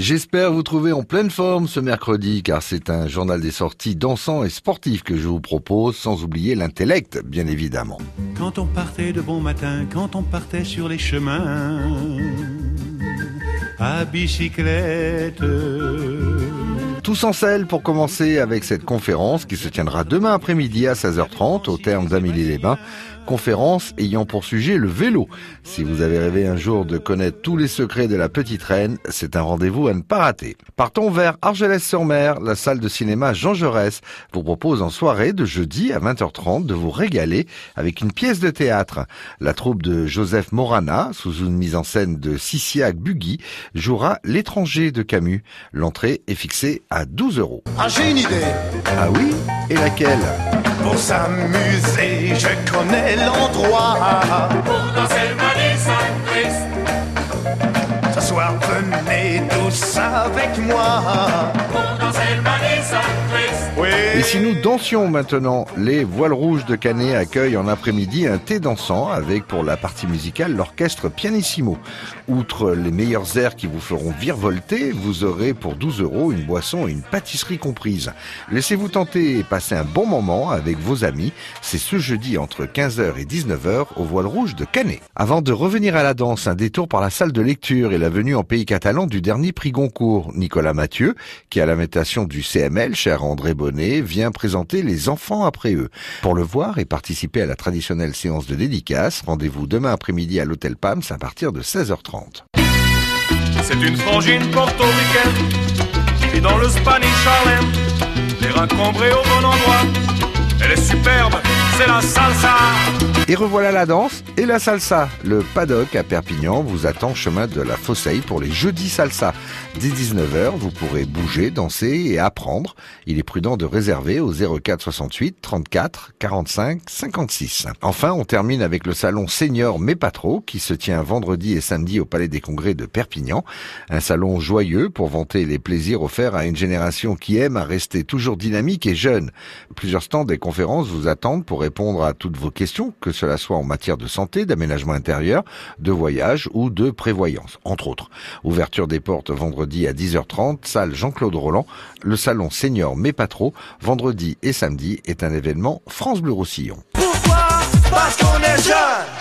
J'espère vous trouver en pleine forme ce mercredi car c'est un journal des sorties dansant et sportif que je vous propose sans oublier l'intellect bien évidemment. Quand on partait de bon matin, quand on partait sur les chemins à bicyclette. Tous en selle pour commencer avec cette conférence qui se tiendra demain après-midi à 16h30 au terme d'Amélie-les-Bains conférence ayant pour sujet le vélo. Si vous avez rêvé un jour de connaître tous les secrets de la petite reine, c'est un rendez-vous à ne pas rater. Partons vers Argelès-sur-Mer. La salle de cinéma Jean Jaurès vous propose en soirée de jeudi à 20h30 de vous régaler avec une pièce de théâtre. La troupe de Joseph Morana, sous une mise en scène de Sissiac Bugui, jouera L'étranger de Camus. L'entrée est fixée à 12 euros. Ah, j'ai une idée. Ah oui Et laquelle? Pour s'amuser, je connais l'endroit. Pour danser le. Ce soir, venez tous avec moi. Pour et si nous dansions maintenant, les Voiles Rouges de Canet accueillent en après-midi un thé dansant avec pour la partie musicale l'orchestre Pianissimo. Outre les meilleurs airs qui vous feront virevolter, vous aurez pour 12 euros une boisson et une pâtisserie comprise. Laissez-vous tenter et passer un bon moment avec vos amis. C'est ce jeudi entre 15h et 19h au Voile Rouge de Canet. Avant de revenir à la danse, un détour par la salle de lecture et la venue en pays catalan du dernier prix Goncourt, Nicolas Mathieu, qui à l'invitation du CML, cher André Bonnet, vient présenter Les enfants après eux. Pour le voir et participer à la traditionnelle séance de dédicace, rendez-vous demain après-midi à l'hôtel PAMS à partir de 16h30. C'est une frangine portoricaine qui dans le Spanish Harlem, les au bon endroit. Elle est superbe, c'est la salsa. Et revoilà la danse et la salsa. Le paddock à Perpignan vous attend chemin de la Fosseille pour les jeudis salsa. Dès 19h, vous pourrez bouger, danser et apprendre. Il est prudent de réserver au 04 68 34 45 56. Enfin, on termine avec le salon Senior mais pas trop qui se tient vendredi et samedi au Palais des Congrès de Perpignan. Un salon joyeux pour vanter les plaisirs offerts à une génération qui aime à rester toujours dynamique et jeune. Plusieurs stands et conférences vous attendent pour répondre à toutes vos questions, que cela soit en matière de santé, d'aménagement intérieur, de voyage ou de prévoyance, entre autres. Ouverture des portes vendredi à 10h30, salle Jean-Claude Roland. Le salon senior mais pas trop, vendredi et samedi, est un événement France Bleu Roussillon. Pourquoi? Parce qu'on est jeune